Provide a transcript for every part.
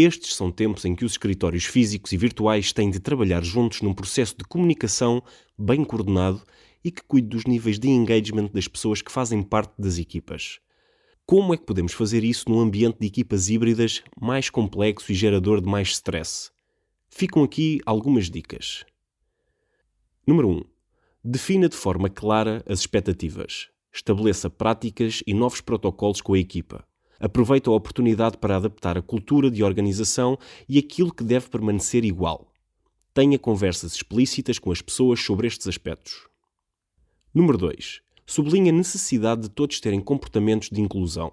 Estes são tempos em que os escritórios físicos e virtuais têm de trabalhar juntos num processo de comunicação bem coordenado e que cuide dos níveis de engagement das pessoas que fazem parte das equipas. Como é que podemos fazer isso num ambiente de equipas híbridas mais complexo e gerador de mais stress? Ficam aqui algumas dicas. Número 1. Defina de forma clara as expectativas. Estabeleça práticas e novos protocolos com a equipa. Aproveite a oportunidade para adaptar a cultura de organização e aquilo que deve permanecer igual. Tenha conversas explícitas com as pessoas sobre estes aspectos. Número 2. Sublinhe a necessidade de todos terem comportamentos de inclusão.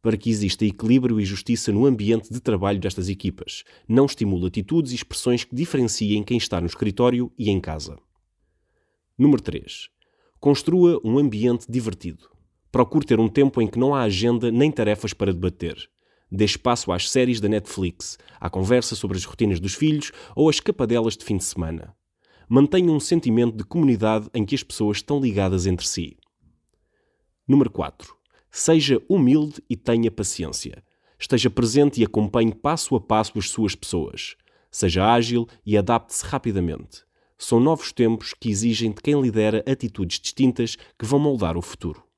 Para que exista equilíbrio e justiça no ambiente de trabalho destas equipas, não estimule atitudes e expressões que diferenciem quem está no escritório e em casa. Número 3. Construa um ambiente divertido. Procure ter um tempo em que não há agenda nem tarefas para debater. Dê espaço às séries da Netflix, à conversa sobre as rotinas dos filhos ou às escapadelas de fim de semana. Mantenha um sentimento de comunidade em que as pessoas estão ligadas entre si. Número 4. Seja humilde e tenha paciência. Esteja presente e acompanhe passo a passo as suas pessoas. Seja ágil e adapte-se rapidamente. São novos tempos que exigem de quem lidera atitudes distintas que vão moldar o futuro.